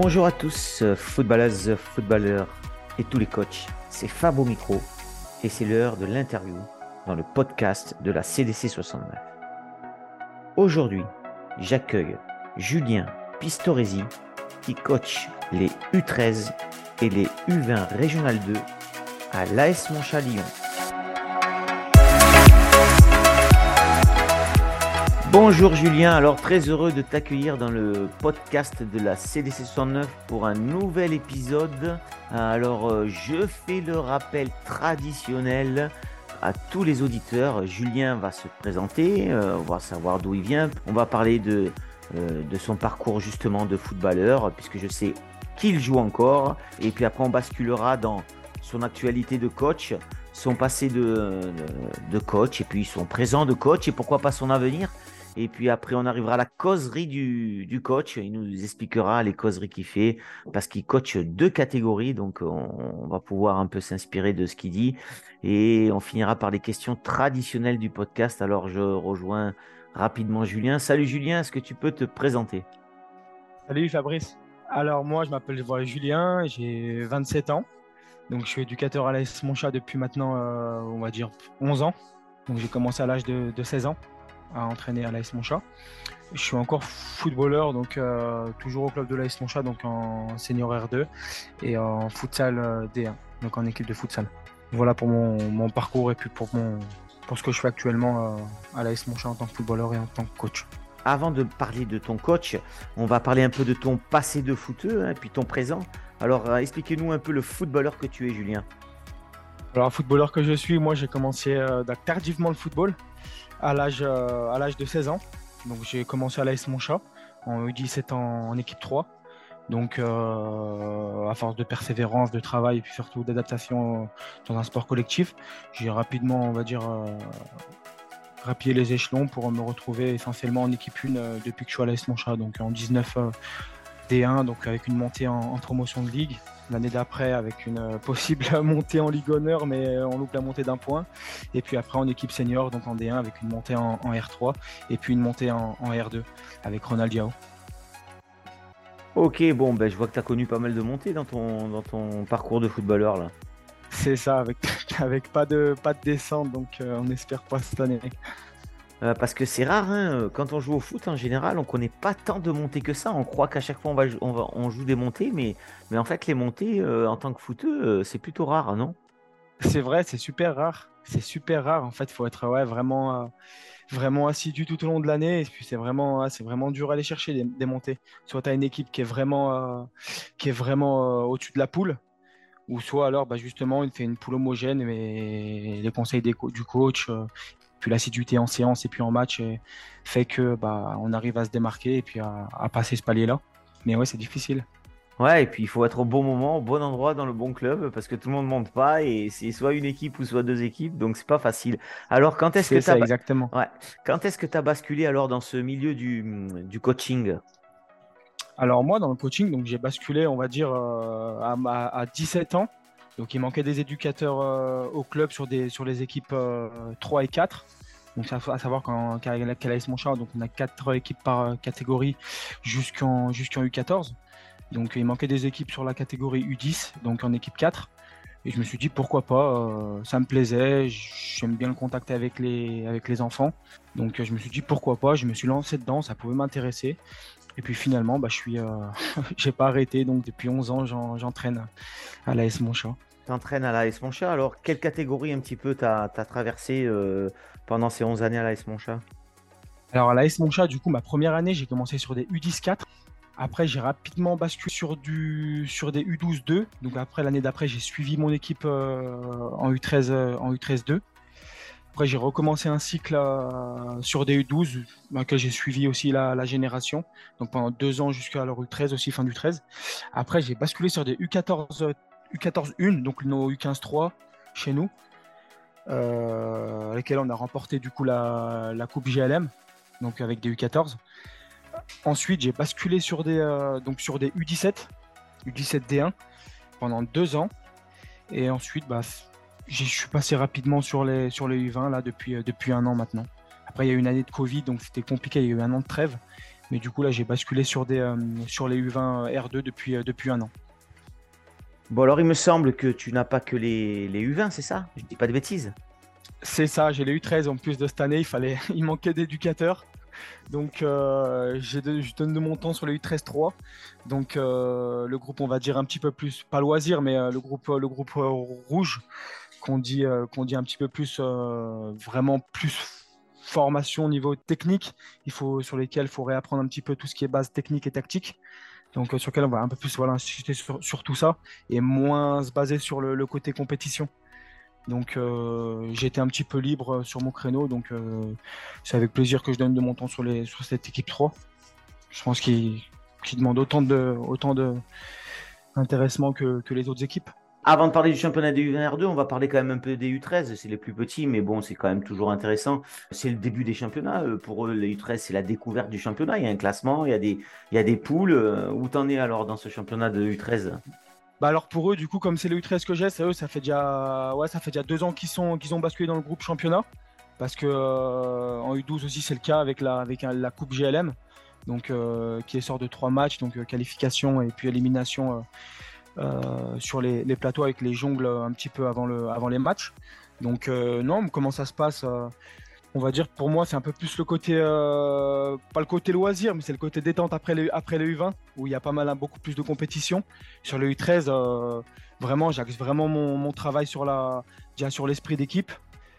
Bonjour à tous, euh, footballeuses, footballeurs et tous les coachs. C'est Fab au micro et c'est l'heure de l'interview dans le podcast de la CDC 69. Aujourd'hui, j'accueille Julien Pistoresi qui coach les U13 et les U20 Régional 2 à l'AS Montchat Bonjour Julien, alors très heureux de t'accueillir dans le podcast de la CDC 69 pour un nouvel épisode. Alors euh, je fais le rappel traditionnel à tous les auditeurs. Julien va se présenter, euh, on va savoir d'où il vient. On va parler de, euh, de son parcours justement de footballeur, puisque je sais qu'il joue encore. Et puis après on basculera dans son actualité de coach, son passé de, de coach, et puis son présent de coach, et pourquoi pas son avenir. Et puis après, on arrivera à la causerie du, coach. Il nous expliquera les causeries qu'il fait parce qu'il coach deux catégories. Donc, on, va pouvoir un peu s'inspirer de ce qu'il dit. Et on finira par les questions traditionnelles du podcast. Alors, je rejoins rapidement Julien. Salut Julien, est-ce que tu peux te présenter? Salut Fabrice. Alors, moi, je m'appelle Julien, j'ai 27 ans. Donc, je suis éducateur à l'AS Monchat depuis maintenant, euh, on va dire, 11 ans. Donc, j'ai commencé à l'âge de, de 16 ans à entraîner à l'AS Monchat. Je suis encore footballeur, donc euh, toujours au club de l'AS Monchat, donc en senior R2 et en futsal euh, D1, donc en équipe de futsal. Voilà pour mon, parcours et puis pour, mon, pour ce que je fais actuellement euh, à l'AS Monchat en tant que footballeur et en tant que coach. Avant de parler de ton coach, on va parler un peu de ton passé de footeux hein, et puis ton présent. Alors expliquez-nous un peu le footballeur que tu es, Julien. Alors, footballeur que je suis, moi j'ai commencé tardivement le football à l'âge euh, à l'âge de 16 ans. Donc j'ai commencé à l'AS Monchat en U17 en, en équipe 3. Donc euh, à force de persévérance, de travail et puis surtout d'adaptation dans un sport collectif, j'ai rapidement, on va dire, euh, grappillé les échelons pour me retrouver essentiellement en équipe 1 depuis que je suis à l'AS Monchat. Donc en 19 D1, donc avec une montée en, promotion de ligue. L'année d'après, avec une euh, possible montée en Ligue Honneur, mais euh, on loupe la montée d'un point. Et puis après, en équipe senior, donc en D1, avec une montée en, R3 et puis une montée en, R2 avec Ronald Diao. Ok, bon, ben, je vois que tu as connu pas mal de montées dans ton, dans ton parcours de footballeur là. C'est ça, avec, avec pas, de, pas de descente, donc euh, on espère pas cette année. Euh, parce que c'est rare, hein, quand on joue au foot en général, on connaît pas tant de montées que ça. On croit qu'à chaque fois on, va, on, joue des montées, mais, en fait les montées euh, en tant que footeux, euh, c'est plutôt rare, non? C'est vrai, c'est super rare. C'est super rare. En fait, il faut être vraiment, assidu tout au long de l'année. Et puis c'est vraiment, dur à aller chercher des, montées. Soit tu as une équipe qui est vraiment, qui est vraiment au-dessus de la poule, ou soit alors bah, justement il fait une poule homogène mais les conseils du coach puis l'assiduité en séance et puis en match fait que bah, on arrive à se démarquer et puis à, passer ce palier-là. Mais ouais, c'est difficile. Ouais, et puis il faut être au bon moment, au bon endroit dans le bon club parce que tout le monde ne monte pas et c'est soit une équipe ou soit deux équipes, donc c'est pas facile. Alors quand est-ce que tu as exactement. Ouais. Quand est-ce que tu as basculé alors dans ce milieu du, du coaching? Alors moi dans le coaching, donc j'ai basculé, on va dire à, à, 17 ans. Donc il manquait des éducateurs euh, au club sur, les équipes 3 euh, et 4. Donc à savoir l'AS Monchat, donc on a 4 équipes par euh, catégorie jusqu'en jusqu'en U14. Donc il manquait des équipes sur la catégorie U10, donc en équipe 4. Et je me suis dit pourquoi pas, ça me plaisait, j'aime bien le contact avec les, enfants. Donc je me suis dit pourquoi pas, je me suis lancé dedans, ça pouvait m'intéresser. Et puis finalement, bah, je suis, j'ai pas arrêté, donc depuis 11 ans, j'entraîne à l'AS Monchat t'entraînes à l'AS Monchat. Alors, quelle catégorie un petit peu t'as as traversé euh, pendant ces 11 années à l'AS Monchat Alors, à l'AS Monchat, du coup, ma première année, j'ai commencé sur des U10-4. Après, j'ai rapidement basculé sur, du, sur des U12-2. Donc, après, l'année d'après, j'ai suivi mon équipe euh, en U13, euh, en U13-2. Après, j'ai recommencé un cycle sur des U12, dans j'ai suivi aussi la, génération. Donc, pendant deux ans jusqu'à leur U13, aussi fin du 13. Après, j'ai basculé sur des U14 U14-1, donc nos U15-3 chez nous, euh, lesquels on a remporté du coup la, Coupe GLM, donc avec des U14. Ensuite, j'ai basculé sur des, euh, donc sur des U17, U17 D1 pendant deux ans. Et ensuite, bah, je suis passé rapidement sur les, sur les U20 là, depuis, euh, depuis un an maintenant. Après, il y a eu une année de Covid, donc c'était compliqué, il y a eu un an de trêve. Mais du coup, là, j'ai basculé sur, sur les U20 R2 depuis, depuis un an. Bon, alors il me semble que tu n'as pas que les, les U20, c'est ça? Je dis pas de bêtises. C'est ça, j'ai les U13 en plus de cette année, il, fallait, il manquait d'éducateurs. Donc euh, je donne de mon temps sur les U13-3. Donc euh, le groupe, on va dire un petit peu plus, pas loisir, mais euh, le groupe, rouge, qu'on dit, qu'on dit un petit peu plus, vraiment plus formation au niveau technique, il faut, sur lesquels il faut réapprendre un petit peu tout ce qui est base technique et tactique. Donc sur lequel on va un peu plus voilà, insister sur, tout ça et moins se baser sur le côté compétition. Donc euh, j'étais un petit peu libre sur mon créneau, donc euh, c'est avec plaisir que je donne de mon temps sur, les, sur cette équipe 3. Je pense qu'il demande autant de autant de que, que, les autres équipes. Avant de parler du championnat des U20R2, on va parler quand même un peu des U13. C'est les plus petits, mais bon, c'est quand même toujours intéressant. C'est le début des championnats. Euh, pour eux, les U13, c'est la découverte du championnat. Il y a un classement, il y a des, il y a des poules. Où t'en es alors dans ce championnat de U13 bah alors pour eux, du coup, comme c'est le U13 que j'ai, eux, ça fait déjà, ouais, ça fait déjà deux ans qu'ils sont, qu'ils ont basculé dans le groupe championnat. Parce que euh, en U12 aussi, c'est le cas avec la, avec la Coupe GLM, donc euh, qui est sort de trois matchs, donc euh, qualification et puis élimination sur les, les, plateaux avec les jongles un petit peu avant, le, avant les matchs. Donc non, comment ça se passe on va dire pour moi c'est un peu plus le côté euh, pas le côté loisir mais c'est le côté détente après le après les U20 où il y a pas mal hein, beaucoup plus de compétition sur le U13 euh, vraiment j'axe vraiment mon, travail sur la déjà sur l'esprit d'équipe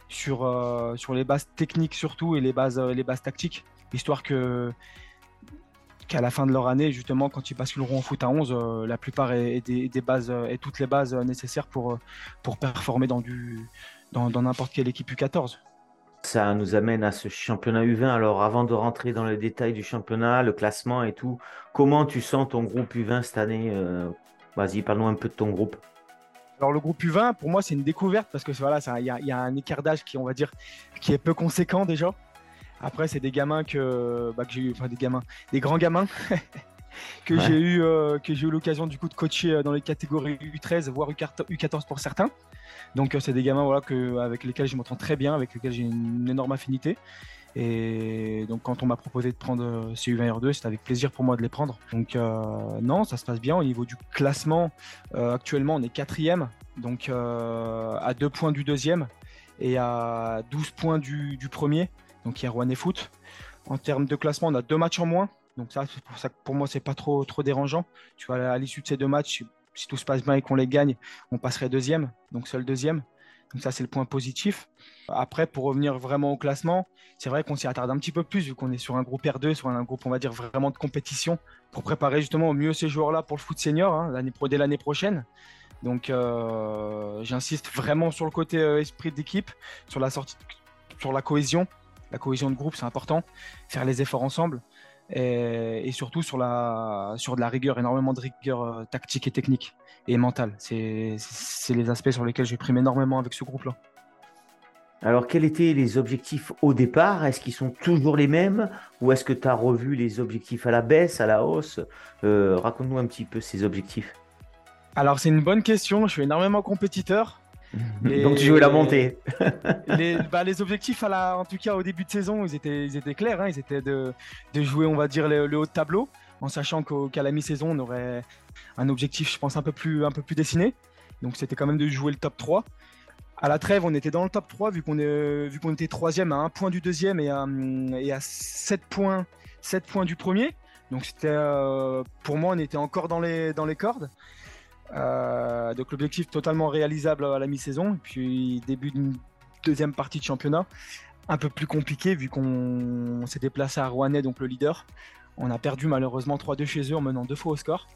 sur euh, sur les bases techniques surtout et les bases les bases tactiques histoire que qu'à la fin de leur année justement quand ils basculeront en foot à 11 la plupart aient, des, bases et toutes les bases nécessaires pour pour performer dans du dans n'importe quelle équipe U14 ça nous amène à ce championnat U20. Alors, avant de rentrer dans les détails du championnat, le classement et tout, comment tu sens ton groupe U20 cette année euh, Vas-y, parle-nous un peu de ton groupe. Alors, le groupe U20, pour moi, c'est une découverte parce que voilà, il y, a un écart d'âge qui, on va dire, qui est peu conséquent déjà. Après, c'est des gamins que, bah, j'ai eu, enfin des gamins, des grands gamins que j'ai eu, euh, que j'ai eu l'occasion du coup de coacher euh, dans les catégories U13, voire U14 pour certains. Donc euh, c'est des gamins voilà, que, avec lesquels je m'entends très bien, avec lesquels j'ai une énorme affinité. Et donc quand on m'a proposé de prendre ces U20R2, c'était avec plaisir pour moi de les prendre. Donc non, ça se passe bien au niveau du classement. actuellement, on est quatrième, donc à deux points du deuxième et à 12 points du, du premier. Donc il y a Rouen et Foot. En termes de classement, on a deux matchs en moins. Donc ça, pour ça pour moi, c'est pas trop, trop dérangeant. Tu vois, à l'issue de ces deux matchs, si tout se passe bien et qu'on les gagne, on passerait deuxième, donc seul deuxième. Donc ça, c'est le point positif. Après, pour revenir vraiment au classement, c'est vrai qu'on s'y attarde un petit peu plus vu qu'on est sur un groupe R2, sur un groupe, on va dire, vraiment de compétition pour préparer justement au mieux ces joueurs-là pour le foot senior hein, dès l'année prochaine. Donc euh, j'insiste vraiment sur le côté euh, esprit d'équipe, sur sur la cohésion. La cohésion de groupe, c'est important. Faire les efforts ensemble et, surtout sur, la, sur de la rigueur, énormément de rigueur euh, tactique et technique et mentale. C'est les aspects sur lesquels j'ai pris énormément avec ce groupe-là. Alors, quels étaient les objectifs au départ? Est-ce qu'ils sont toujours les mêmes? Ou est-ce que tu as revu les objectifs à la baisse, à la hausse? Euh, Raconte-nous un petit peu ces objectifs. Alors, c'est une bonne question. Je suis énormément compétiteur. Donc tu jouais la montée. Bah, les, objectifs, à la, en tout cas au début de saison, ils étaient, ils étaient clairs. Hein. ils étaient de, de, jouer, on va dire, le, haut de tableau, en sachant qu'à la mi-saison, on aurait un objectif, je pense, un peu plus, un peu plus dessiné. Donc c'était quand même de jouer le top 3. À la trêve, on était dans le top 3 vu qu'on vu qu'on était troisième à un point du deuxième et à, et à 7 points, 7 points du premier. Donc c'était euh, pour moi, on était encore dans les, dans les cordes. Euh, donc l'objectif totalement réalisable à la mi-saison. Puis début d'une deuxième partie de championnat, un peu plus compliqué vu qu'on s'est déplacé à Rouennais, donc le leader. On a perdu malheureusement 3-2 chez eux en menant deux fois au score.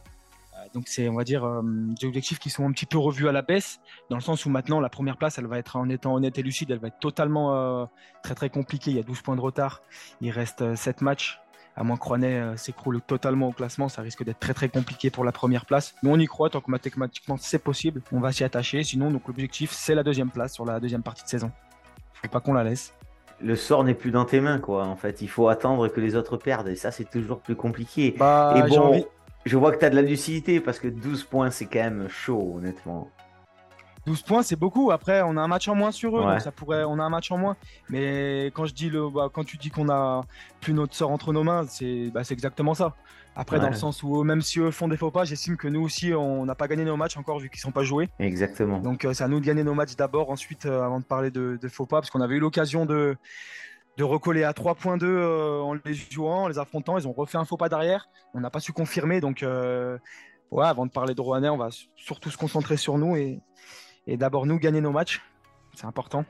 Euh, donc c'est, on va dire, euh, des objectifs qui sont un petit peu revus à la baisse, dans le sens où maintenant la première place, elle va être, en étant honnête et lucide, elle va être totalement très très compliquée. Il y a 12 points de retard, il reste 7 matchs à moins que Rouennais euh, s'écroule totalement au classement, ça risque d'être très très compliqué pour la première place. Mais on y croit, tant que mathématiquement c'est possible, on va s'y attacher. Sinon, donc l'objectif c'est la deuxième place sur la deuxième partie de saison. Faut pas qu'on la laisse. Le sort n'est plus dans tes mains, quoi. En fait, il faut attendre que les autres perdent, et ça c'est toujours plus compliqué. Bah, et bon, je vois que tu as de la lucidité parce que 12 points c'est quand même chaud, honnêtement. 12 points, c'est beaucoup. Après, on a un match en moins sur eux, donc ça pourrait, on a un match en moins. Mais quand je dis le, bah, quand tu dis qu'on a plus notre sort entre nos mains, c'est, bah, exactement ça. Après, dans le sens où même si eux font des faux pas, j'estime que nous aussi, on n'a pas gagné nos matchs encore vu qu'ils sont pas joués. Exactement. Donc euh, c'est à nous de gagner nos matchs d'abord, ensuite euh, avant de parler de, faux pas, parce qu'on avait eu l'occasion de de recoller à 3.2 euh, en les jouant, en les affrontant. Ils ont refait un faux pas derrière. On n'a pas su confirmer. Donc, ouais, avant de parler de Rouennais, on va surtout se concentrer sur nous et, et d'abord nous gagner nos matchs. C'est important.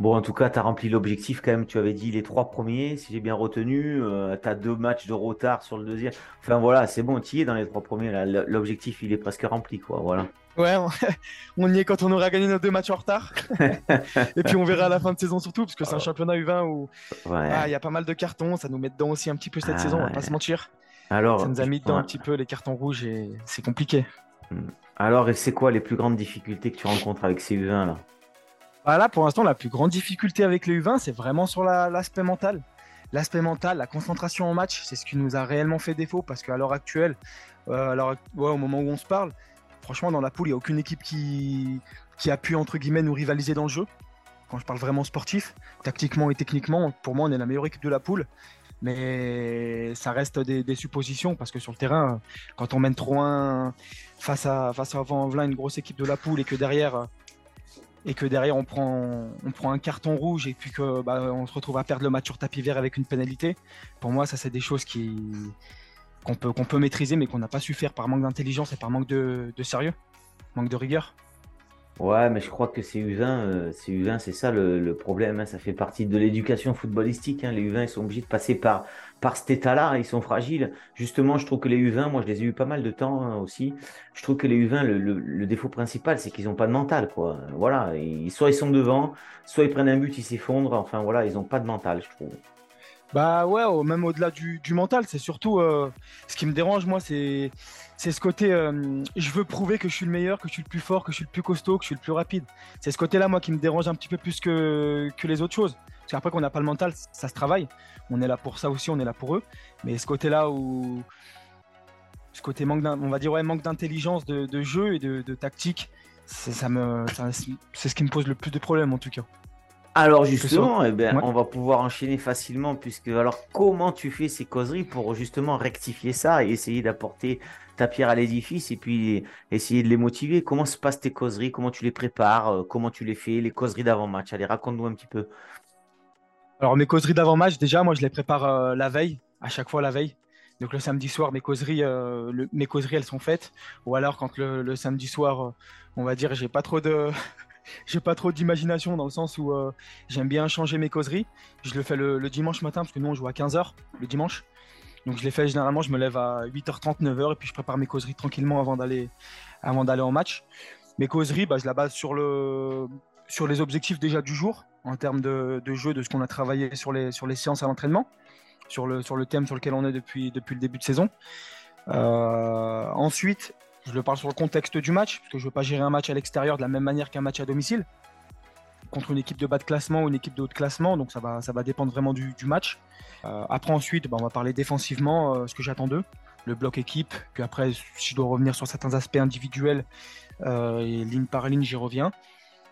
Bon, en tout cas, tu as rempli l'objectif quand même. Tu avais dit les trois premiers, si j'ai bien retenu. Euh, tu as deux matchs de retard sur le deuxième. Enfin voilà, c'est bon, tu y es dans les trois premiers. L'objectif, il est presque rempli. quoi. Voilà. Ouais, on y est quand on aura gagné nos deux matchs en retard. Et puis on verra à la fin de saison surtout, parce que c'est un championnat U20 où ah, il y a pas mal de cartons. Ça nous met dedans aussi un petit peu cette saison, on va pas se mentir. Alors, ça nous a mis dedans un petit peu les cartons rouges et c'est compliqué. Hmm. Alors, c'est quoi les plus grandes difficultés que tu rencontres avec ces U20 là? Bah là, pour l'instant, la plus grande difficulté avec les U20, c'est vraiment sur l'aspect mental. L'aspect mental, la concentration en match, c'est ce qui nous a réellement fait défaut parce qu'à l'heure actuelle, euh, au moment où on se parle, franchement, dans la poule, il n'y a aucune équipe qui, qui a pu, entre guillemets, nous rivaliser dans le jeu. Quand je parle vraiment sportif, tactiquement et techniquement, pour moi, on est la meilleure équipe de la poule. Mais ça reste des, suppositions parce que sur le terrain, quand on mène 3-1 face à, face à une grosse équipe de la poule, et que derrière, et que derrière on prend, on prend un carton rouge et puis que bah, se retrouve à perdre le match sur tapis vert avec une pénalité. Pour moi, ça c'est des choses qui qu'on peut, qu'on peut maîtriser mais qu'on n'a pas su faire par manque d'intelligence et par manque de sérieux, manque de rigueur. Ouais, mais je crois que ces U20, euh, ces U20 c'est ça le, problème. Hein. ça fait partie de l'éducation footballistique. Hein. Les U20, ils sont obligés de passer par, par cet état-là. Ils sont fragiles. Justement, je trouve que les U20, moi, je les ai eu pas mal de temps hein, aussi. Je trouve que les U20, le, défaut principal, c'est qu'ils n'ont pas de mental. Quoi. Voilà. soit ils sont devant, soit ils prennent un but, ils s'effondrent. Enfin, voilà, ils n'ont pas de mental, je trouve. Bah ouais, même au-delà du, mental, c'est surtout euh, ce qui me dérange, moi, c'est ce côté euh, je veux prouver que je suis le meilleur, que je suis le plus fort, que je suis le plus costaud, que je suis le plus rapide. C'est ce côté-là, moi, qui me dérange un petit peu plus que, que les autres choses. Parce qu'après qu'on n'a pas le mental, ça se travaille. On est là pour ça aussi, on est là pour eux. Mais ce côté-là où. Ce côté manque on va dire ouais, manque d'intelligence de, jeu et de, tactique, c'est ce qui me pose le plus de problèmes en tout cas. Alors justement, eh ben, on va pouvoir enchaîner facilement puisque alors comment tu fais ces causeries pour justement rectifier ça et essayer d'apporter ta pierre à l'édifice et puis essayer de les motiver? Comment se passent tes causeries? Comment tu les prépares? Euh, Comment tu les fais? Les causeries d'avant-match Allez, raconte-nous un petit peu. Alors mes causeries d'avant-match, déjà moi je les prépare euh, la veille, à chaque fois la veille. Donc le samedi soir, mes causeries, euh, mes causeries elles sont faites. Ou alors quand le, samedi soir, on va dire, j'ai pas trop de j'ai pas trop d'imagination dans le sens où euh, j'aime bien changer mes causeries. Je le fais le, dimanche matin parce que nous on joue à 15h le dimanche. Donc je les fais généralement, je me lève à 8h30, 9h et puis je prépare mes causeries tranquillement avant d'aller avant d'aller en match. Mes causeries, bah, je la base sur le sur les objectifs déjà du jour en termes de, jeu, de ce qu'on a travaillé sur les sur les séances à l'entraînement, sur le sur le thème sur lequel on est depuis depuis le début de saison. Euh, ensuite, je le parle sur le contexte du match, parce que je ne veux pas gérer un match à l'extérieur de la même manière qu'un match à domicile, contre une équipe de bas de classement ou une équipe de haut de classement, donc ça va, ça va dépendre vraiment du, match. Euh, après, ensuite, bah, on va parler défensivement, euh, ce que j'attends d'eux, le bloc équipe, puis après, si je dois revenir sur certains aspects individuels, euh, et ligne par ligne, j'y reviens.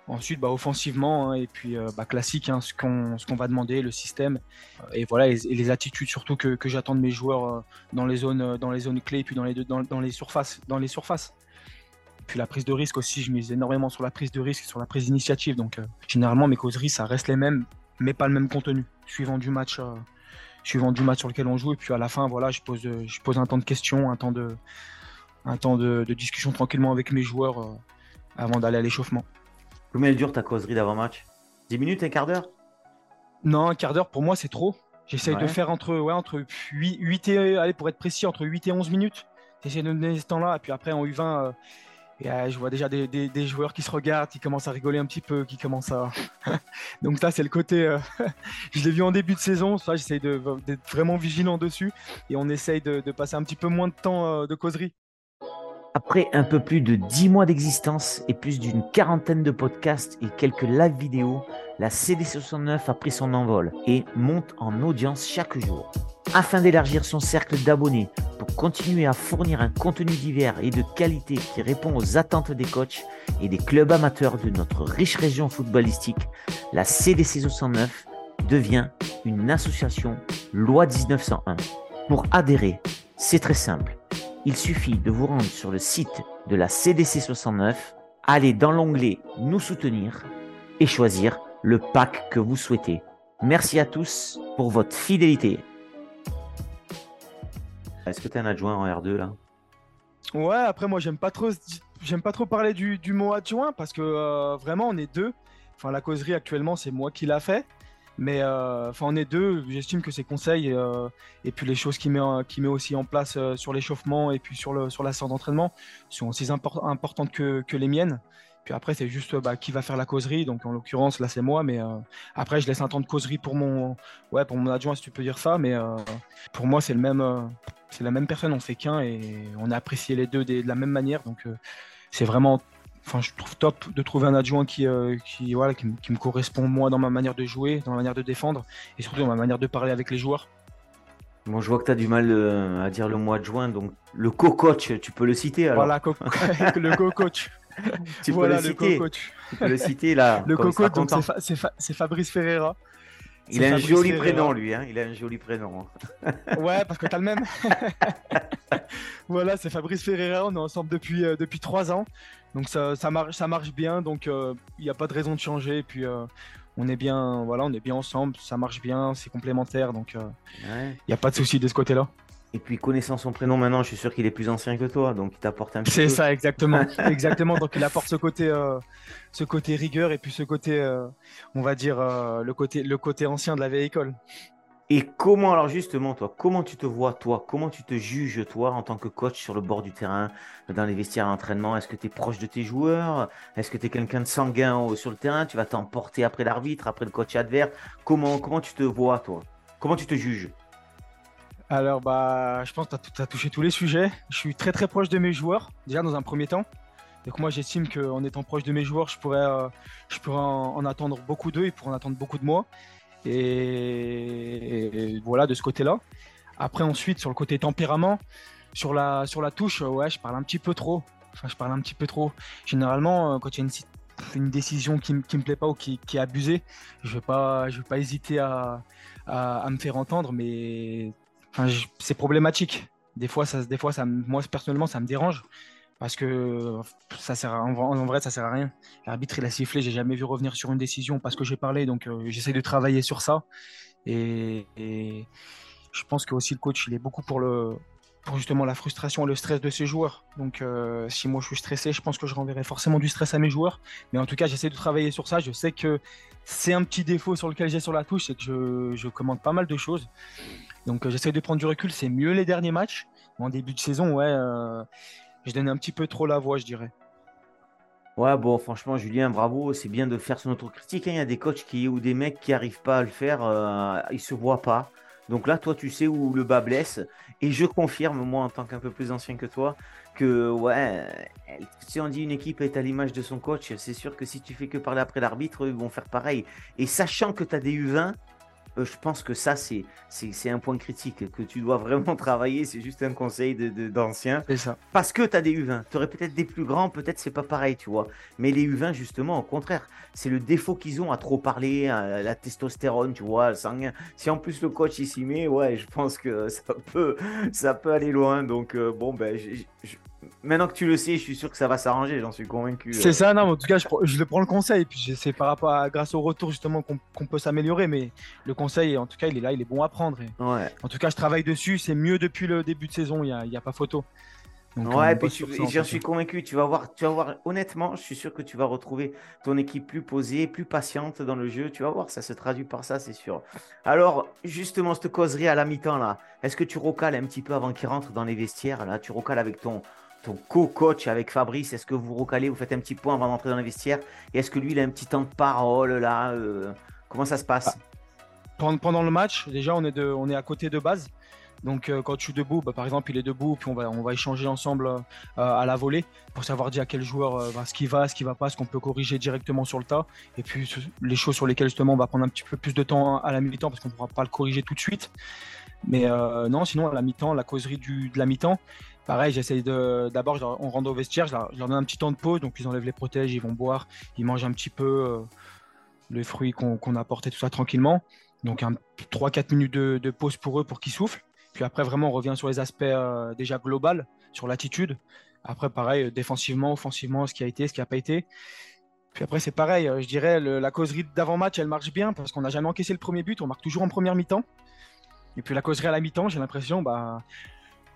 Ensuite, bah, offensivement, hein, et puis euh, bah, classique, hein, ce qu'on va demander, le système, euh, et voilà, les attitudes surtout que, j'attends de mes joueurs euh, dans les zones, dans les zones clés, et puis dans les, surfaces, dans les surfaces. Puis la prise de risque aussi, je mise énormément sur la prise de risque, sur la prise d'initiative. Donc généralement, mes causeries, ça reste les mêmes, mais pas le même contenu, suivant du match, suivant du match sur lequel on joue. Et puis à la fin, voilà, je pose, un temps de questions, un temps de discussion tranquillement avec mes joueurs avant d'aller à l'échauffement. Combien elle dure ta causerie d'avant-match 10 minutes, un quart d'heure? Non, un quart d'heure pour moi c'est trop. J'essaye de faire entre, ouais, entre 8, et, allez, pour être précis, entre 8 et 11 minutes. J'essaie de donner ce temps-là. Et puis après en U20, euh, et, euh, je vois déjà des, joueurs qui se regardent, qui commencent à rigoler un petit peu, qui commencent à. Donc ça, c'est le côté. Euh, je l'ai vu en début de saison. Ça, j'essaye d'être vraiment vigilant dessus. Et on essaye de, de, passer un petit peu moins de temps de causerie. Après un peu plus de 10 mois d'existence et plus d'une quarantaine de podcasts et quelques live vidéos, la CD69 a pris son envol et monte en audience chaque jour. Afin d'élargir son cercle d'abonnés pour continuer à fournir un contenu divers et de qualité qui répond aux attentes des coachs et des clubs amateurs de notre riche région footballistique, la CDC 69 devient une association loi 1901. Pour adhérer, c'est très simple. Il suffit de vous rendre sur le site de la CDC 69, aller dans l'onglet Nous soutenir et choisir le pack que vous souhaitez. Merci à tous pour votre fidélité. Est-ce que tu es un adjoint en R2 là? Ouais, après moi j'aime pas trop j'aime pas trop parler du, mot adjoint parce que euh, vraiment on est deux. Enfin la causerie actuellement c'est moi qui l'a fait. Mais euh, enfin on est deux, j'estime que ses conseils euh, et puis les choses qu'il met, met aussi en place sur l'échauffement et puis sur, le, sur la séance d'entraînement sont aussi importantes que, que les miennes. Puis après, c'est juste bah, qui va faire la causerie. Donc en l'occurrence, là, c'est moi. Mais euh, après, je laisse un temps de causerie pour mon, ouais, pour mon adjoint, si tu peux dire ça. Mais euh, pour moi, euh, c'est la même personne. On fait qu'un et on a apprécié les deux de la même manière. Donc c'est vraiment, enfin, je trouve top de trouver un adjoint qui, qui, voilà, qui, me correspond moi dans ma manière de jouer, dans ma manière de défendre et surtout dans ma manière de parler avec les joueurs. Bon, je vois que tu as du mal à dire le mot adjoint, donc le co-coach, tu peux le citer alors. Voilà, le co-coach. tu voilà peux le, citer. coach. Tu peux le citer là. le coco, c'est Fabrice Ferreira. Il a un joli prénom, lui. Hein. Il a un joli prénom. ouais, parce que tu as le même. voilà, c'est Fabrice Ferreira. On est ensemble depuis, euh, depuis trois ans. Donc ça, ça, marche, ça marche bien. Donc euh, il n'y a pas de raison de changer. Et puis euh, on est bien, voilà, on est bien ensemble. Ça marche bien. C'est complémentaire. Donc il n'y a pas de souci de ce côté-là. Et puis connaissant son prénom maintenant, je suis sûr qu'il est plus ancien que toi, donc il t'apporte un petit C'est ça, exactement. exactement. Donc il apporte ce côté, euh, ce côté rigueur et puis ce côté, euh, on va dire, euh, le, côté, le côté ancien de la vieille école. Et comment, alors justement, toi, comment tu te vois, toi? Comment tu te juges, toi, en tant que coach sur le bord du terrain, dans les vestiaires d'entraînement Est-ce que tu es proche de tes joueurs? Est-ce que tu es quelqu'un de sanguin sur le terrain? Tu vas t'emporter après l'arbitre, après le coach adverse. Comment, comment tu te vois, toi? Comment tu te juges? Alors, bah, je pense que tu as, touché tous les sujets. Je suis très très proche de mes joueurs, déjà dans un premier temps. Donc moi, j'estime qu'en étant proche de mes joueurs, je pourrais, euh, je pourrais en, attendre beaucoup d'eux, ils pourraient en attendre beaucoup de moi. Et, voilà, de ce côté-là. Après, ensuite, sur le côté tempérament, sur la, sur la touche, ouais, je parle un petit peu trop. Enfin, je parle un petit peu trop. Généralement, euh, quand il y a une, une décision qui, ne me plaît pas ou qui, est abusée, je ne vais, vais pas hésiter à, à, me faire entendre, mais c'est problématique. Des fois, ça, des ça, moi personnellement, ça me dérange parce que ça sert en, vrai, ça sert à rien. L'arbitre, il a sifflé, j'ai jamais vu revenir sur une décision parce que j'ai parlé, donc euh, j'essaie de travailler sur ça. Et, je pense que aussi le coach, il est beaucoup pour le pour justement la frustration et le stress de ses joueurs. Donc, euh, si moi je suis stressé, je pense que je renverrai forcément du stress à mes joueurs. Mais en tout cas, j'essaie de travailler sur ça. Je sais que c'est un petit défaut sur lequel j'ai sur la touche, c'est que je, commande pas mal de choses. Donc euh, j'essaie de prendre du recul. C'est mieux les derniers matchs. En début de saison, ouais, euh, je donne un petit peu trop la voix, je dirais. Ouais, bon, franchement, Julien, bravo. C'est bien de faire son autocritique. Hein. Il y a des coachs qui, ou des mecs qui n'arrivent pas à le faire. Ils ne se voient pas. Donc là, toi, tu sais où le bas blesse. Et je confirme, moi, en tant qu'un peu plus ancien que toi, que, ouais, si on dit une équipe est à l'image de son coach, c'est sûr que si tu fais que parler après l'arbitre, ils vont faire pareil. Et sachant que tu as des U20, euh, je pense que ça, c'est, c'est, un point critique que tu dois vraiment travailler. C'est juste un conseil de, d'anciens. C'est ça. Parce que tu as des U20. Tu aurais peut-être des plus grands, peut-être c'est pas pareil, tu vois. Mais les U20, justement, au contraire, c'est le défaut qu'ils ont à trop parler, à la testostérone, tu vois, sanguin. Si en plus le coach il s'y met, ouais, je pense que ça peut, ça peut aller loin. Donc, euh, bon, ben, maintenant que tu le sais, je suis sûr que ça va s'arranger, j'en suis convaincu. C'est ça, non, en tout cas, je, je, le prends le conseil, puis c'est par rapport à, grâce au retour justement qu'on peut s'améliorer, mais le conseil, en tout cas, il est là, il est bon à prendre. ouais. En tout cas, je travaille dessus, c'est mieux depuis le début de saison, il n'y a, a, pas photo. ouais, puis j'en suis convaincu, tu vas, voir, tu vas voir, honnêtement, je suis sûr que tu vas retrouver ton équipe plus posée, plus patiente dans le jeu, tu vas voir, ça se traduit par ça, c'est sûr. Alors, justement, cette causerie à la mi-temps, là, est-ce que tu recales un petit peu avant qu'il rentre dans les vestiaires, là, tu recales avec ton, ton co-coach avec Fabrice Est-ce que vous recalez, vous faites un petit point avant d'entrer dans les vestiaires? Et est-ce que lui, il a un petit temps de parole là euh, Comment ça se passe? Ah, Pendant le match, déjà, on est, à côté de base. Donc euh, quand je suis debout, bah, par exemple, il est debout, puis on va, on va échanger ensemble euh, à la volée pour savoir dire à quel joueur ce qui va, ce qui va pas, ce qu'on peut corriger directement sur le tas. Et puis les choses sur lesquelles justement on va prendre un petit peu plus de temps à la mi-temps parce qu'on ne pourra pas le corriger tout de suite. Mais non, sinon, à la mi-temps, la causerie du, de la mi-temps, pareil, j'essaye de. D'abord, on rentre au vestiaire, je leur, donne un petit temps de pause, donc ils enlèvent les protèges, ils vont boire, ils mangent un petit peu euh, les fruits qu'on a apportés, tout ça tranquillement. Donc, 3-4 minutes de, pause pour eux pour qu'ils soufflent. Puis après, vraiment, on revient sur les aspects euh, déjà global, sur l'attitude. Après, pareil, défensivement, offensivement, ce qui a été, ce qui n'a pas été. Puis après, c'est pareil, je dirais, la causerie d'avant-match, elle marche bien parce qu'on n'a jamais encaissé le premier but, on marque toujours en première mi-temps. Et puis la causerie à la mi-temps, j'ai l'impression, bah,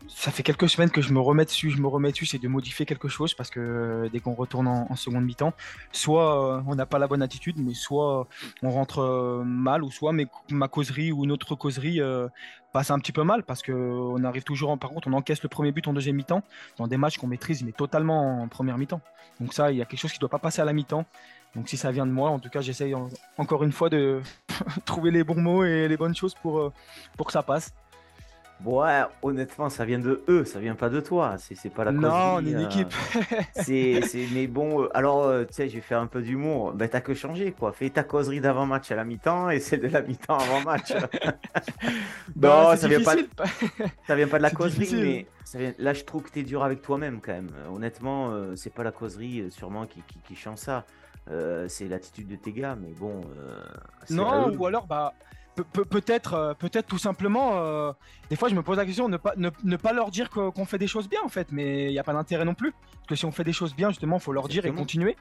ça fait quelques semaines que je me remets dessus, je me remets dessus, c'est de modifier quelque chose parce que euh, dès qu'on retourne en, seconde mi-temps, soit euh, on n'a pas la bonne attitude, mais soit on rentre euh, mal, ou soit ma causerie ou notre causerie passe un petit peu mal parce qu'on arrive toujours en. Par contre, on encaisse le premier but en deuxième mi-temps dans des matchs qu'on maîtrise, mais totalement en première mi-temps. Donc ça, il y a quelque chose qui ne doit pas passer à la mi-temps. Donc si ça vient de moi, en tout cas, j'essaye encore une fois de trouver les bons mots et les bonnes choses pour, pour que ça passe. Ouais, honnêtement, ça vient de eux, ça vient pas de toi. C'est pas la causerie. Non, on est une euh, équipe. c'est, mais bon, euh, alors, euh, tu sais, je vais faire un peu d'humour. Ben, t'as que changé, quoi. Fais ta causerie d'avant-match à la mi-temps et celle de la mi-temps avant-match. non, ça vient, pas, ça vient pas de la causerie, mais ça vient... là, je trouve que t'es dur avec toi-même, quand même. Honnêtement, c'est pas la causerie, sûrement, qui, qui, qui change ça. c'est l'attitude de tes gars, mais bon. non, ou alors, bah peut-être, euh, peut-être tout simplement, euh, des fois je me pose la question, ne pas, ne, pas leur dire qu'on fait des choses bien en fait, mais il n'y a pas d'intérêt non plus. Parce que si on fait des choses bien, justement, il faut leur dire et continuer.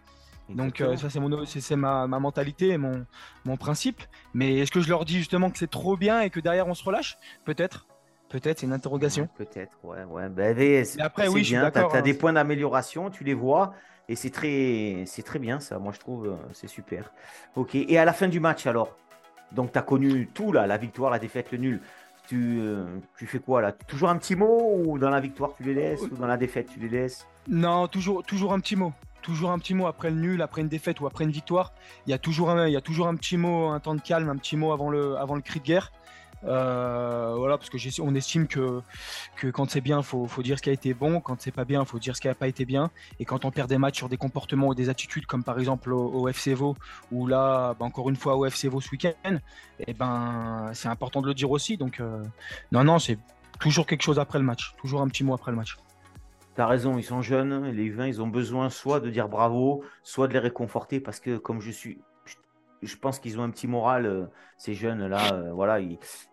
Donc euh, ça c'est mon c'est ma, ma, mentalité et mon, mon principe. Mais est-ce que je leur dis justement que c'est trop bien et que derrière on se relâche? Peut-être. Peut-être, c'est une interrogation. Peut-être, ouais, ouais. Ben, mais après, oui, bien. Tu as, as, des points d'amélioration, tu les vois, et c'est très, c'est très bien ça. Moi, je trouve, c'est super. Ok. Et à la fin du match, alors, donc, tu as connu tout, là, la victoire, la défaite, le nul. Tu, euh, tu fais quoi là? Toujours un petit mot ou dans la victoire tu les laisses? Ou dans la défaite tu les laisses? Non, toujours, toujours un petit mot. Toujours un petit mot après le nul, après une défaite ou après une victoire. Il y a toujours un, il y a toujours un petit mot, un temps de calme, un petit mot avant le, avant le cri de guerre. Euh, voilà, parce que on estime que, quand c'est bien, faut, faut, dire ce qui a été bon. Quand c'est pas bien, faut dire ce qui n'a pas été bien. Et quand on perd des matchs sur des comportements ou des attitudes, comme par exemple au, Vaux, ou là, bah, encore une fois au FC Vaux ce week-end, eh ben, c'est important de le dire aussi. Donc, euh, non, non, c'est toujours quelque chose après le match. Toujours un petit mot après le match. T'as raison, ils sont jeunes, les U20, ils ont besoin soit de dire bravo, soit de les réconforter parce que comme je suis je pense qu'ils ont un petit moral, euh, ces jeunes-là, euh, voilà,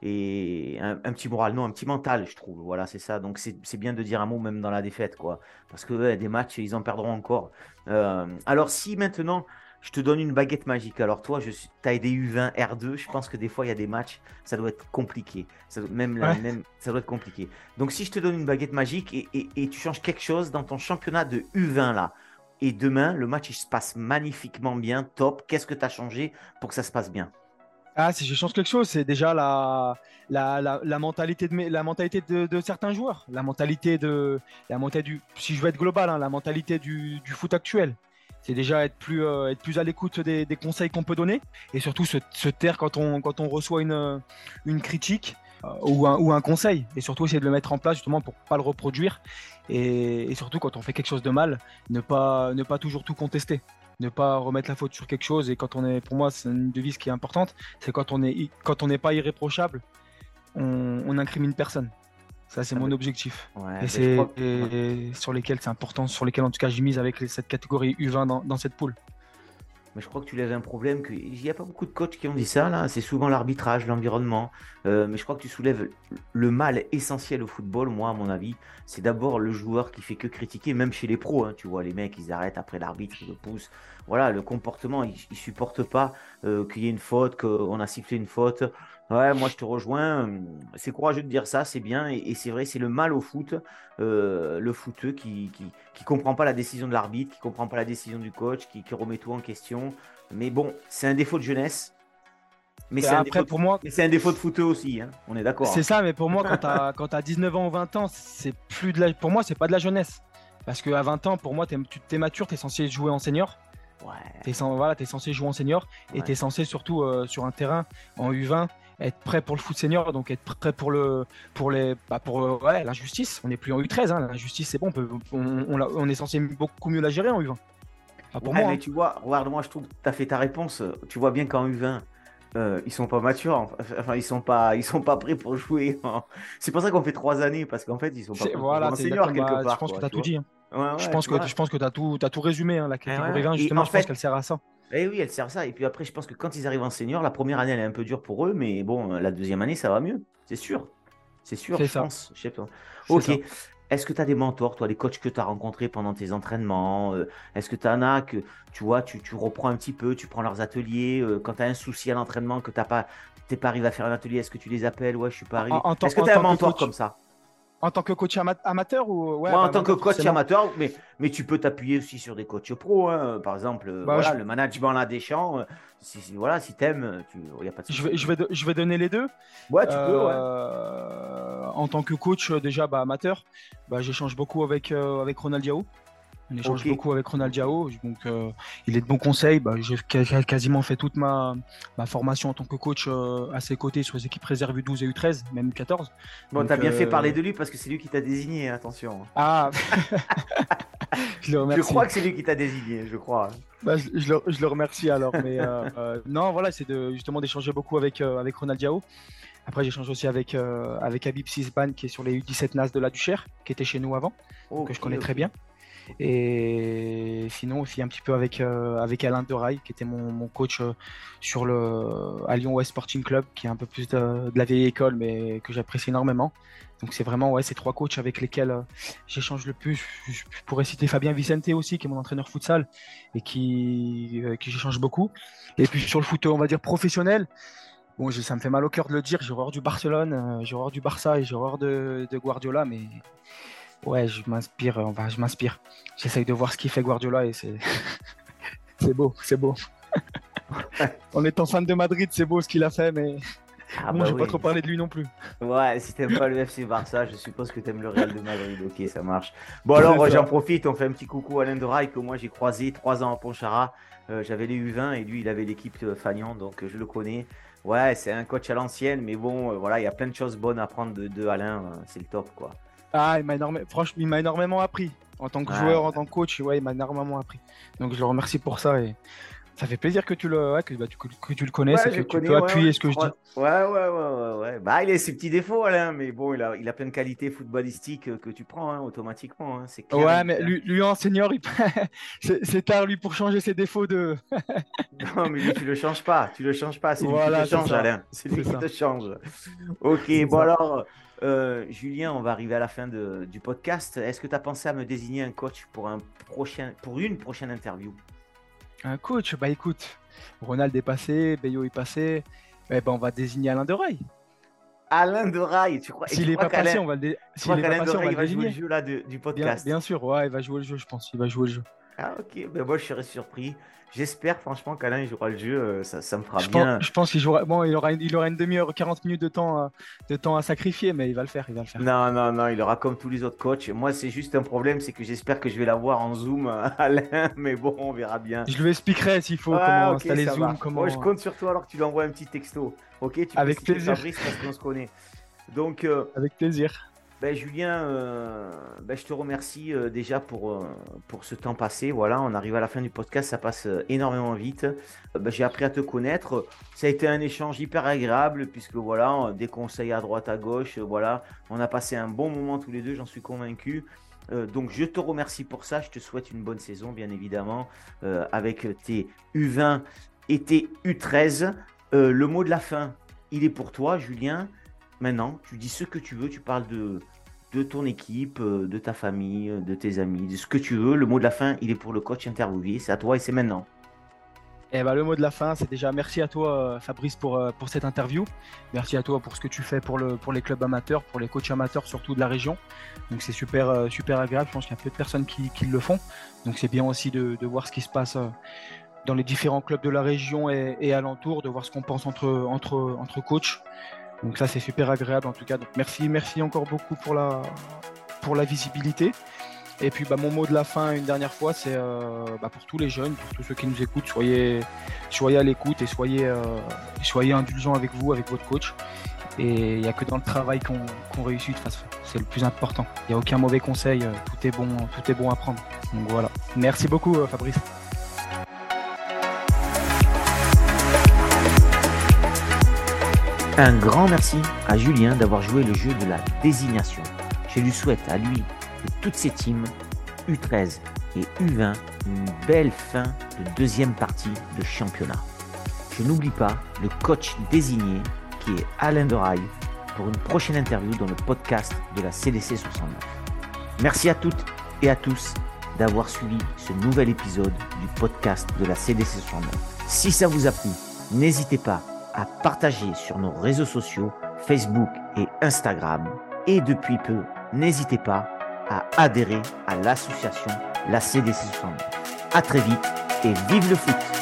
et un, petit moral, non, un petit mental, je trouve, voilà, c'est ça. Donc c'est bien de dire un mot même dans la défaite, quoi, parce que des matchs, ils en perdront encore. Euh, alors si maintenant je te donne une baguette magique, alors toi, suis, as des U20 R2, je pense que des fois il y a des matchs, ça doit être compliqué, ça même, même, ça doit être compliqué. Donc si je te donne une baguette magique et, et tu changes quelque chose dans ton championnat de U20 là, et demain, le match il se passe magnifiquement bien, top. Qu'est-ce que tu as changé pour que ça se passe bien? Ah, si je change quelque chose, c'est déjà la, la, la, mentalité, de, la mentalité de, certains joueurs. La mentalité de. La mentalité du, si je veux être global, hein, la mentalité du, foot actuel. C'est déjà être plus, euh, être plus à l'écoute des, conseils qu'on peut donner et surtout se, se, taire quand on, quand on reçoit une, une critique ou, un, ou un conseil. Et surtout essayer de le mettre en place justement pour pas le reproduire et, surtout, quand on fait quelque chose de mal, ne pas, ne pas toujours tout contester. Ne pas remettre la faute sur quelque chose. Et quand on est, pour moi, c'est une devise qui est importante, c'est quand on est, quand on n'est pas irréprochable, on, on incrimine personne. Ça, c'est mon objectif. et c'est sur lesquels c'est important, sur lesquels en tout cas j'ai mise avec cette catégorie U20 dans, dans cette poule. Mais je crois que tu lèves un problème. Que... Il n'y a pas beaucoup de coachs qui ont dit ça, là. C'est souvent l'arbitrage, l'environnement. Euh, mais je crois que tu soulèves le mal essentiel au football, moi, à mon avis. C'est d'abord le joueur qui fait que critiquer, même chez les pros. Hein, tu vois, les mecs, ils arrêtent après l'arbitre, le poussent. Voilà, le comportement, ils ne supportent pas euh, qu'il y ait une faute, qu'on a sifflé une faute. Ouais, moi je te rejoins. C'est courageux de dire ça, c'est bien. Et, c'est vrai, c'est le mal au foot, euh, le footeux qui, qui, comprend pas la décision de l'arbitre, qui comprend pas la décision du coach, qui, remet tout en question. Mais bon, c'est un défaut de jeunesse. Mais c'est un, défaut pour moi... un défaut de footeux aussi, hein. on est d'accord. C'est hein. ça, mais pour moi, quand tu as, 19 ans ou 20 ans, c'est plus de la... pour moi, c'est pas de la jeunesse. Parce qu'à 20 ans, pour moi, tu es, mature, tu es censé jouer en senior. Ouais. Tu es, voilà, es, censé jouer en senior et tu es censé surtout euh, sur un terrain en U20 être prêt pour le foot senior, donc être prêt pour le pour les bah pour euh, ouais, l'injustice. On n'est plus en U13, hein, l'injustice c'est bon, on, on, est censé beaucoup mieux la gérer en U20. pour moi, mais hein. tu vois, regarde, moi je trouve que tu as fait ta réponse. Tu vois bien qu'en U20, euh, ils sont pas matures, enfin ils sont pas, ils sont pas prêts pour jouer. C'est pour ça qu'on fait trois années parce qu'en fait ils sont pas prêts voilà, pour seniors quelque bah, part. Je pense que tu as tout dit. Hein. je, pense que, je pense que tu as tout, as tout résumé. Hein, la catégorie 20, justement, je pense qu'elle sert à ça. Eh oui, elle sert à ça. Et puis après, je pense que quand ils arrivent en senior, la première année elle est un peu dure pour eux, mais bon, la deuxième année ça va mieux, c'est sûr. C'est sûr, je pense. Je sais pas. Ok. Est-ce que tu as des mentors, toi, des coachs que tu as rencontrés pendant tes entraînements euh, Est-ce que tu en as que, tu vois, tu, reprends un petit peu, tu prends leurs ateliers euh, Quand tu as un souci à l'entraînement, que tu n'es pas, pas arrivé à faire un atelier, est-ce que tu les appelles? Ouais, je suis pas arrivé. Est-ce que tu as un mentor comme ça? En tant que coach amateur ou ouais, en bah, tant que coach amateur, mais, mais tu peux t'appuyer aussi sur des coachs pro. Hein. Par exemple, euh, bah, voilà, le management là des champs. Si, voilà, si t'aimes, il a pas de je vais, je, vais, je vais donner les deux. Ouais, tu peux. Ouais. En tant que coach déjà bah, amateur, bah, j'échange beaucoup avec, avec Ronald Diao. On échange beaucoup avec Ronald Diao, donc euh, il est de bons conseils. Bah, j'ai quasiment fait toute ma, ma, formation en tant que coach euh, à ses côtés sur les équipes réserves U12 et U13, même U14. Bon, t'as bien fait euh, parler de lui parce que c'est lui qui t'a désigné, attention. Ah je, le remercie. je crois que c'est lui qui t'a désigné, je crois. Bah, je, le, je, le, remercie alors. Mais non, voilà, c'est de, justement d'échanger beaucoup avec, avec Ronald Diao. Après, j'échange aussi avec, avec Habib Sisban qui est sur les U17 NAS de la Duchère, qui était chez nous avant, que je connais très bien. Et sinon aussi un petit peu avec, euh, avec Alain Dorail, qui était mon, coach euh, sur le, à Lyon West Sporting Club, qui est un peu plus de, la vieille école, mais que j'apprécie énormément. Donc c'est vraiment ouais, ces trois coachs avec lesquels euh, j'échange le plus. Je, pourrais citer Fabien Vicente aussi, qui est mon entraîneur futsal et qui, qui j'échange beaucoup. Et puis sur le foot, on va dire professionnel, Bon, ça me fait mal au cœur de le dire, j'ai horreur du Barcelone, j'ai horreur du Barça et j'ai horreur de, de, Guardiola, mais ouais, je m'inspire, enfin, je m'inspire. J'essaye de voir ce qu'il fait Guardiola et c'est, c'est beau, c'est beau. en étant fan de Madrid, c'est beau ce qu'il a fait, mais ah bon, bah je vais pas trop parler de lui non plus. Ouais, si t'aimes pas le FC Barça, je suppose que t'aimes le Real de Madrid. Ok, ça marche. Bon alors, j'en profite, on fait un petit coucou à Alain de que moi j'ai croisé trois ans à Ponchara. Euh, j'avais les U20 et lui il avait l'équipe Fagnon, donc je le connais. Ouais, c'est un coach à l'ancienne, mais bon, euh, voilà, il y a plein de choses bonnes à prendre de, de Alain. Euh, c'est le top, quoi. Ah, il m'a énormément, franchement, il m'a énormément appris. En tant que joueur, en tant que coach, ouais, il m'a énormément appris. Donc je le remercie pour ça et ça fait plaisir que tu le, que, bah, tu, que tu le connaisses et que tu peux appuyer ce que je dis. Ouais, ouais, ouais, ouais, Bah, il a ses petits défauts, Alain, mais bon, il a, il a plein de qualités footballistiques que tu prends hein, automatiquement. Hein, c'est ouais, mais lui, lui, en senior, c'est tard, lui, pour changer ses défauts de. non, mais lui, tu le changes pas. Tu le changes pas. C'est lui qui te change, Alain. C'est lui qui te change. Ok, bon, alors. Euh, Julien, on va arriver à la fin du podcast. Est-ce que tu as pensé à me désigner un coach pour, un prochain, pour une prochaine interview? Un coach Bah écoute, Ronald est passé, Bayo est passé. Eh ben, on va désigner Alain de Rail. Alain de Rail, tu crois S'il n'est pas passé, on va le, désigner. S'il est pas passé, va jouer le jeu là, du podcast? Bien, sûr, ouais, il va jouer le jeu, je pense. Il va jouer le jeu. Ah ok, ben moi je serais surpris. J'espère franchement qu'Alain jouera le jeu, euh, ça, ça me fera bien. je pense qu'il jouera. Bon, il aura, il aura une demi-heure, 40 minutes de temps, euh, de temps à sacrifier, mais il va le faire, il va le faire. Non, non, non, il aura comme tous les autres coachs. Moi, c'est juste un problème, c'est que j'espère que je vais l'avoir en Zoom, Alain, mais bon, on verra bien. Je lui expliquerai s'il faut comment installer Zoom. Comment... Moi, je compte sur toi alors que tu lui envoies un petit texto. Ok, tu Avec plaisir. Fabrice parce qu'on se connaît. Donc. Euh, Avec plaisir. Ben, Julien, euh, ben, je te remercie euh, déjà pour, euh, pour ce temps passé. Voilà, on arrive à la fin du podcast, ça passe énormément vite. Ben, j'ai appris à te connaître. Ça a été un échange hyper agréable puisque voilà, des conseils à droite, à gauche. voilà, on a passé un bon moment tous les deux, j'en suis convaincu. donc je te remercie pour ça. Je te souhaite une bonne saison, bien évidemment, avec tes U20 et tes U13. le mot de la fin, il est pour toi, Julien. Maintenant, tu dis ce que tu veux, tu parles de, ton équipe, euh, de ta famille, euh, de tes amis, de ce que tu veux. Le mot de la fin, il est pour le coach interviewé. C'est à toi et c'est maintenant. Eh ben, le mot de la fin, c'est déjà merci à toi, euh, Fabrice, pour, cette interview. Merci à toi pour ce que tu fais pour les clubs amateurs, pour les coachs amateurs, surtout de la région. Donc, c'est super, super agréable. Je pense qu'il y a peu de personnes qui, le font. Donc, c'est bien aussi de, voir ce qui se passe dans les différents clubs de la région et, et alentour, de voir ce qu'on pense entre, entre, entre coachs. Donc ça c'est super agréable en tout cas. Donc merci, merci encore beaucoup pour la, pour la visibilité. Et puis bah, mon mot de la fin une dernière fois, c'est euh, bah, pour tous les jeunes, pour tous ceux qui nous écoutent, soyez, soyez à l'écoute et soyez, euh, soyez indulgents avec vous, avec votre coach. Et il n'y a que dans le travail qu'on réussit de façon. C'est le plus important. Il n'y a aucun mauvais conseil, euh, tout est bon, tout est bon à prendre. Donc voilà. Merci beaucoup Fabrice. Un grand merci à Julien d'avoir joué le jeu de la désignation. Je lui souhaite à lui et toutes ses teams U13 et U20 une belle fin de deuxième partie de championnat. Je n'oublie pas le coach désigné qui est Alain Deraille pour une prochaine interview dans le podcast de la CDC 69. Merci à toutes et à tous d'avoir suivi ce nouvel épisode du podcast de la CDC 69. Si ça vous a plu, n'hésitez pas à partager sur nos réseaux sociaux, Facebook et Instagram. Et depuis peu, n'hésitez pas à adhérer à l'association la CDC 69. À très vite et vive le foot